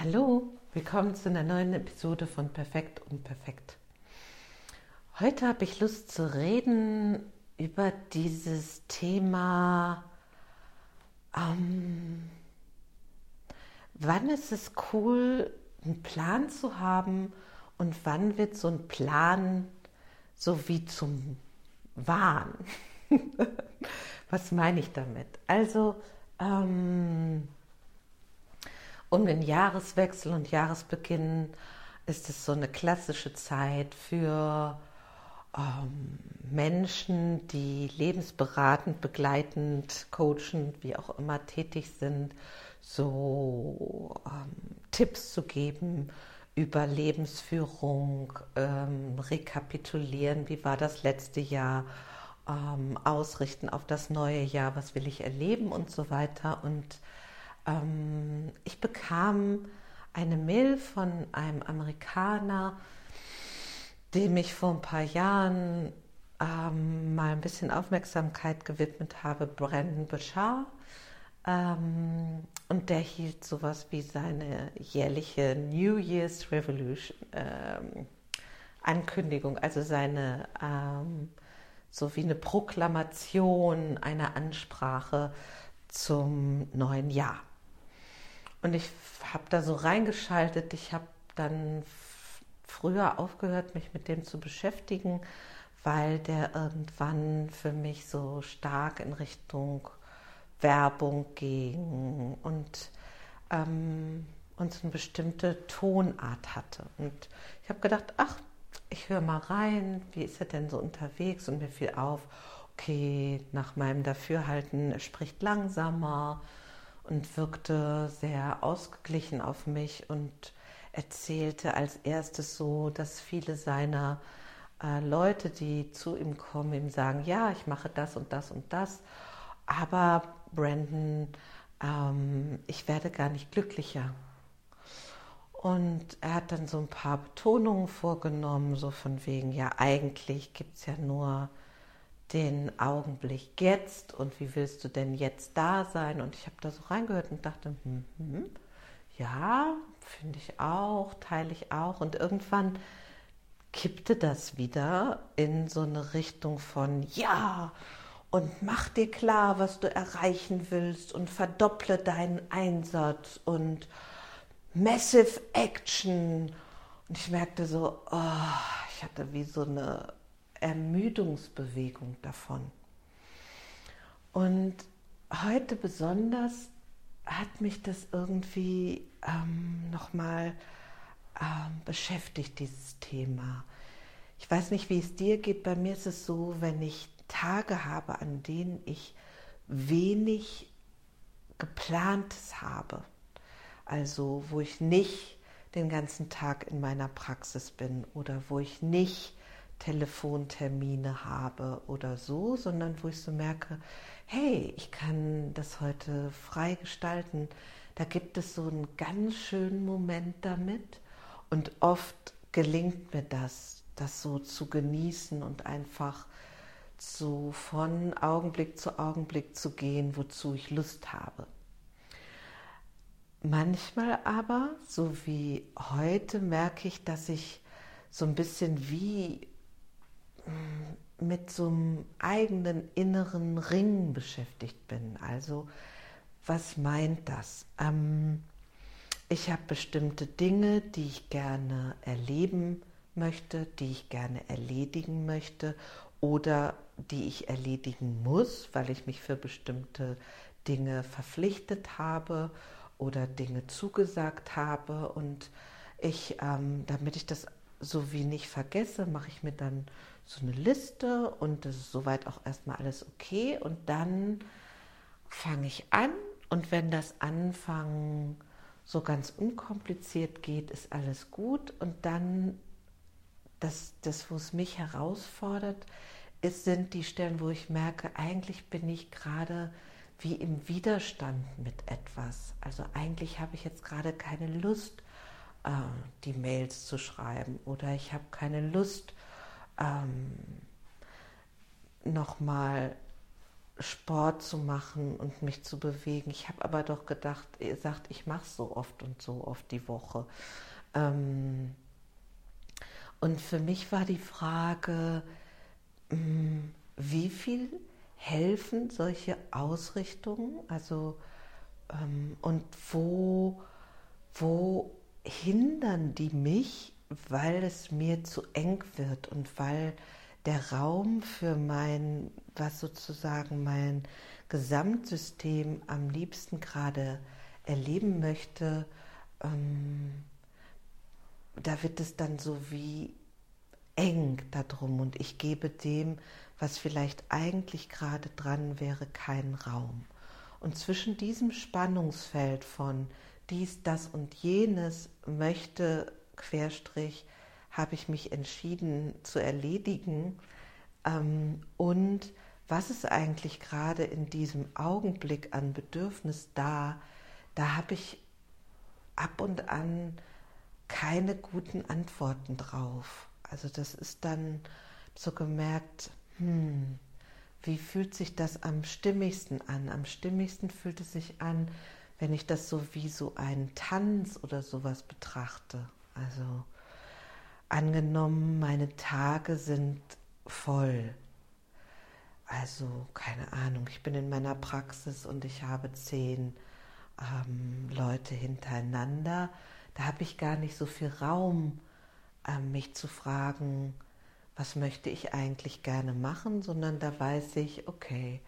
Hallo, willkommen zu einer neuen Episode von Perfekt und Perfekt. Heute habe ich Lust zu reden über dieses Thema, ähm, wann ist es cool, einen Plan zu haben und wann wird so ein Plan so wie zum Wahn. Was meine ich damit? Also, ähm, um den Jahreswechsel und Jahresbeginn ist es so eine klassische Zeit für ähm, Menschen, die lebensberatend, begleitend, coachend, wie auch immer tätig sind, so ähm, Tipps zu geben über Lebensführung, ähm, rekapitulieren, wie war das letzte Jahr, ähm, ausrichten auf das neue Jahr, was will ich erleben und so weiter. Und ähm, ich bekam eine Mail von einem Amerikaner, dem ich vor ein paar Jahren ähm, mal ein bisschen Aufmerksamkeit gewidmet habe, Brandon Bashar. Ähm, und der hielt sowas wie seine jährliche New Year's Revolution ähm, Ankündigung, also seine ähm, so wie eine Proklamation, eine Ansprache zum neuen Jahr. Und ich habe da so reingeschaltet. Ich habe dann früher aufgehört, mich mit dem zu beschäftigen, weil der irgendwann für mich so stark in Richtung Werbung ging und, ähm, und so eine bestimmte Tonart hatte. Und ich habe gedacht, ach, ich höre mal rein, wie ist er denn so unterwegs? Und mir fiel auf, okay, nach meinem Dafürhalten, er spricht langsamer und wirkte sehr ausgeglichen auf mich und erzählte als erstes so, dass viele seiner äh, Leute, die zu ihm kommen, ihm sagen, ja, ich mache das und das und das, aber Brandon, ähm, ich werde gar nicht glücklicher. Und er hat dann so ein paar Betonungen vorgenommen, so von wegen, ja, eigentlich gibt es ja nur den Augenblick jetzt und wie willst du denn jetzt da sein? Und ich habe da so reingehört und dachte, hm, hm, ja, finde ich auch, teile ich auch. Und irgendwann kippte das wieder in so eine Richtung von, ja, und mach dir klar, was du erreichen willst und verdopple deinen Einsatz und Massive Action. Und ich merkte so, oh, ich hatte wie so eine Ermüdungsbewegung davon. Und heute besonders hat mich das irgendwie ähm, nochmal ähm, beschäftigt, dieses Thema. Ich weiß nicht, wie es dir geht. Bei mir ist es so, wenn ich Tage habe, an denen ich wenig geplantes habe, also wo ich nicht den ganzen Tag in meiner Praxis bin oder wo ich nicht Telefontermine habe oder so, sondern wo ich so merke, hey, ich kann das heute frei gestalten. Da gibt es so einen ganz schönen Moment damit und oft gelingt mir das, das so zu genießen und einfach so von Augenblick zu Augenblick zu gehen, wozu ich Lust habe. Manchmal aber, so wie heute, merke ich, dass ich so ein bisschen wie mit so einem eigenen inneren Ring beschäftigt bin. Also, was meint das? Ähm, ich habe bestimmte Dinge, die ich gerne erleben möchte, die ich gerne erledigen möchte oder die ich erledigen muss, weil ich mich für bestimmte Dinge verpflichtet habe oder Dinge zugesagt habe. Und ich, ähm, damit ich das so wie nicht vergesse, mache ich mir dann so eine Liste und das ist soweit auch erstmal alles okay. Und dann fange ich an und wenn das Anfangen so ganz unkompliziert geht, ist alles gut. Und dann, das, das wo es mich herausfordert, ist, sind die Stellen, wo ich merke, eigentlich bin ich gerade wie im Widerstand mit etwas. Also eigentlich habe ich jetzt gerade keine Lust, äh, die Mails zu schreiben oder ich habe keine Lust, ähm, nochmal Sport zu machen und mich zu bewegen. Ich habe aber doch gedacht, ihr sagt, ich mache so oft und so oft die Woche. Ähm, und für mich war die Frage, mm, wie viel helfen solche Ausrichtungen? Also ähm, und wo, wo hindern die mich, weil es mir zu eng wird und weil der Raum für mein, was sozusagen mein Gesamtsystem am liebsten gerade erleben möchte, ähm, da wird es dann so wie eng darum und ich gebe dem, was vielleicht eigentlich gerade dran wäre, keinen Raum. Und zwischen diesem Spannungsfeld von dies, das und jenes möchte, Querstrich, habe ich mich entschieden zu erledigen. Ähm, und was ist eigentlich gerade in diesem Augenblick an Bedürfnis da? Da habe ich ab und an keine guten Antworten drauf. Also das ist dann so gemerkt, hm, wie fühlt sich das am stimmigsten an? Am stimmigsten fühlt es sich an, wenn ich das so wie so einen Tanz oder sowas betrachte. Also angenommen, meine Tage sind voll. Also keine Ahnung, ich bin in meiner Praxis und ich habe zehn ähm, Leute hintereinander. Da habe ich gar nicht so viel Raum, ähm, mich zu fragen, was möchte ich eigentlich gerne machen, sondern da weiß ich, okay,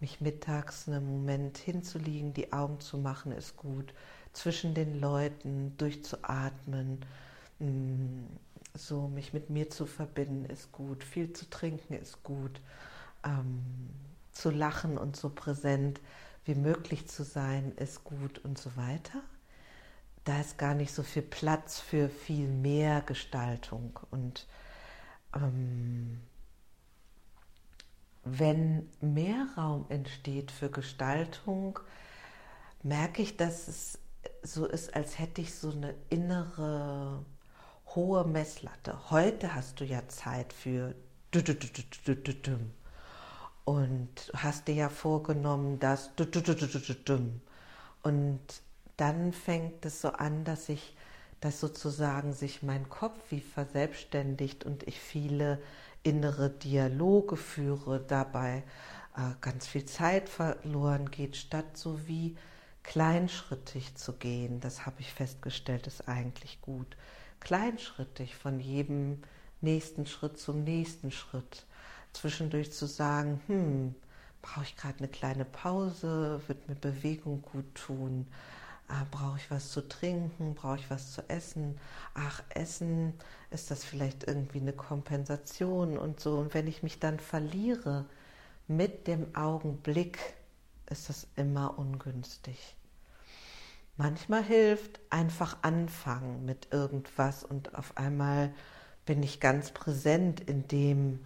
mich mittags einen Moment hinzulegen, die Augen zu machen, ist gut, zwischen den Leuten durchzuatmen, mm, so mich mit mir zu verbinden, ist gut, viel zu trinken ist gut, ähm, zu lachen und so präsent wie möglich zu sein, ist gut und so weiter. Da ist gar nicht so viel Platz für viel mehr Gestaltung und ähm, wenn mehr Raum entsteht für Gestaltung, merke ich, dass es so ist, als hätte ich so eine innere hohe Messlatte. Heute hast du ja Zeit für und hast dir ja vorgenommen, dass und dann fängt es so an, dass ich dass sozusagen sich mein Kopf wie verselbstständigt und ich viele innere Dialoge führe, dabei äh, ganz viel Zeit verloren geht, statt so wie kleinschrittig zu gehen. Das habe ich festgestellt, ist eigentlich gut. Kleinschrittig von jedem nächsten Schritt zum nächsten Schritt. Zwischendurch zu sagen, hm, brauche ich gerade eine kleine Pause, wird mir Bewegung gut tun ah, brauche ich was zu trinken, brauche ich was zu essen, ach, Essen, ist das vielleicht irgendwie eine Kompensation und so. Und wenn ich mich dann verliere mit dem Augenblick, ist das immer ungünstig. Manchmal hilft einfach anfangen mit irgendwas und auf einmal bin ich ganz präsent in dem,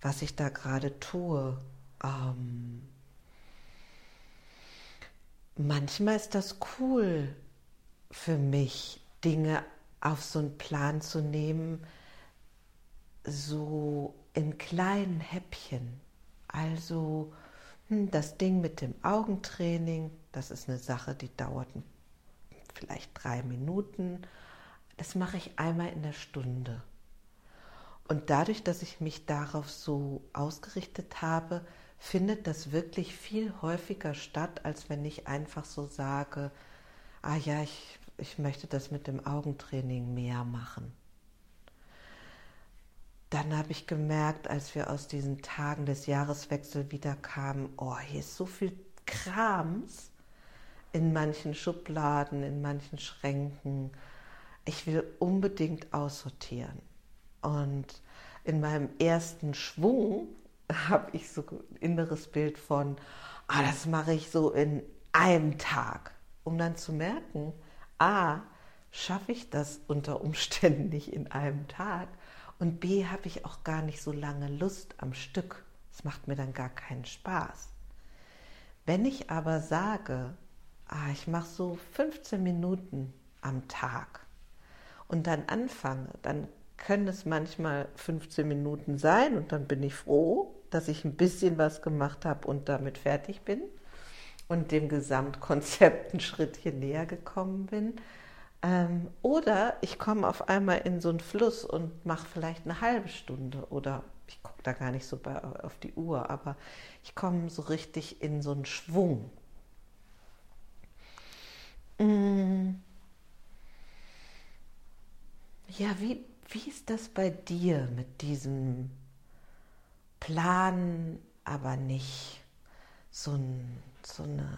was ich da gerade tue. Ähm, manchmal ist das cool für mich, Dinge auf so einen Plan zu nehmen, so in kleinen Häppchen. Also hm, das Ding mit dem Augentraining, das ist eine Sache, die dauert vielleicht drei Minuten. Das mache ich einmal in der Stunde. Und dadurch, dass ich mich darauf so ausgerichtet habe, findet das wirklich viel häufiger statt, als wenn ich einfach so sage, ah ja, ich, ich möchte das mit dem Augentraining mehr machen. Dann habe ich gemerkt, als wir aus diesen Tagen des Jahreswechsels wieder kamen, oh, hier ist so viel Krams in manchen Schubladen, in manchen Schränken. Ich will unbedingt aussortieren. Und in meinem ersten Schwung habe ich so ein inneres Bild von, ah, das mache ich so in einem Tag, um dann zu merken, a, schaffe ich das unter Umständen nicht in einem Tag und b, habe ich auch gar nicht so lange Lust am Stück. Es macht mir dann gar keinen Spaß. Wenn ich aber sage, ah, ich mache so 15 Minuten am Tag und dann anfange, dann können es manchmal 15 Minuten sein und dann bin ich froh, dass ich ein bisschen was gemacht habe und damit fertig bin und dem Gesamtkonzept ein Schrittchen näher gekommen bin. Ähm, oder ich komme auf einmal in so einen Fluss und mache vielleicht eine halbe Stunde oder ich gucke da gar nicht so bei, auf die Uhr, aber ich komme so richtig in so einen Schwung. Mm. Ja, wie, wie ist das bei dir mit diesem Plan, aber nicht so, ein, so eine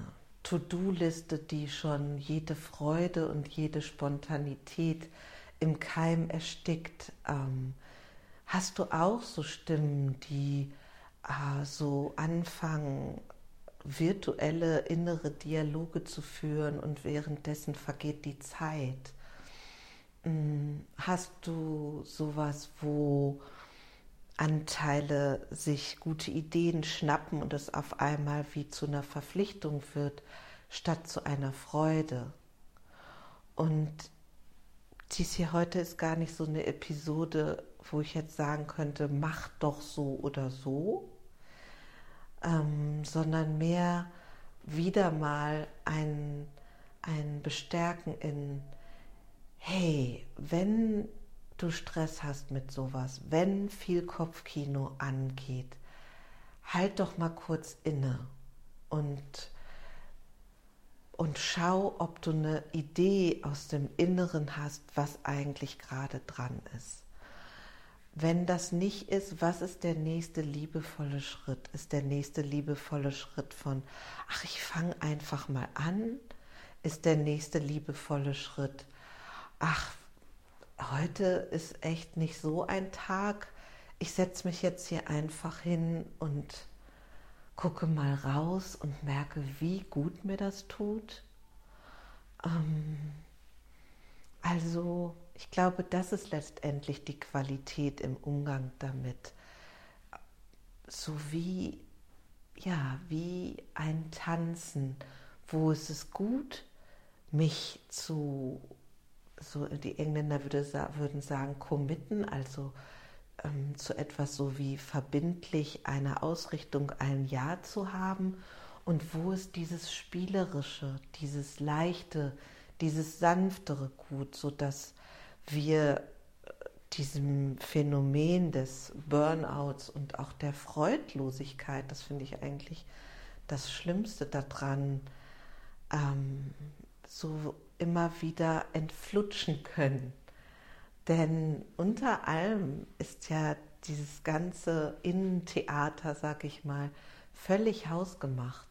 To-Do-Liste, die schon jede Freude und jede Spontanität im Keim erstickt? Ähm, hast du auch so Stimmen, die äh, so anfangen, virtuelle innere Dialoge zu führen und währenddessen vergeht die Zeit? Hm, hast du sowas, wo Anteile sich gute Ideen schnappen und es auf einmal wie zu einer Verpflichtung wird, statt zu einer Freude? Und dies hier heute ist gar nicht so eine Episode, wo ich jetzt sagen könnte, mach doch so oder so, ähm, sondern mehr wieder mal ein, ein Bestärken in hey, wenn du Stress hast mit sowas, wenn viel Kopfkino angeht, halt doch mal kurz inne und, und schau, ob du eine Idee aus dem Inneren hast, was eigentlich gerade dran ist. Wenn das nicht ist, was ist der nächste liebevolle Schritt? Ist der nächste liebevolle Schritt von, ach, ich fange einfach mal an? Ist der nächste liebevolle Schritt, ach, heute ist echt nicht so ein Tag. Ich setze mich jetzt hier einfach hin und gucke mal raus und merke, wie gut mir das tut. Ähm, also ich glaube, das ist letztendlich die Qualität im Umgang damit. So wie, ja, wie ein Tanzen, wo es ist gut, mich zu so die Engländer würde, würden sagen, committen, also ähm, zu etwas so wie verbindlich eine Ausrichtung, ein Ja zu haben. Und wo ist dieses Spielerische, dieses Leichte, dieses Sanftere gut, sodass wir äh, diesem Phänomen des Burnouts und auch der Freudlosigkeit, das finde ich eigentlich das Schlimmste daran, ähm, so immer wieder entflutschen können. Denn unter allem ist ja dieses ganze Innentheater, sag ich mal, völlig hausgemacht.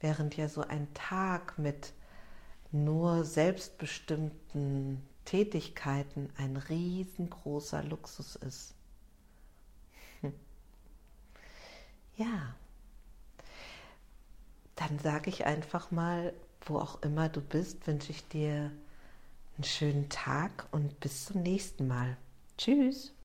Während ja so ein Tag mit nur selbstbestimmten Tätigkeiten ein riesengroßer Luxus ist. Hm. Ja, dann sage ich einfach mal wo auch immer du bist, wünsche ich dir einen schönen Tag und bis zum nächsten Mal. Tschüss.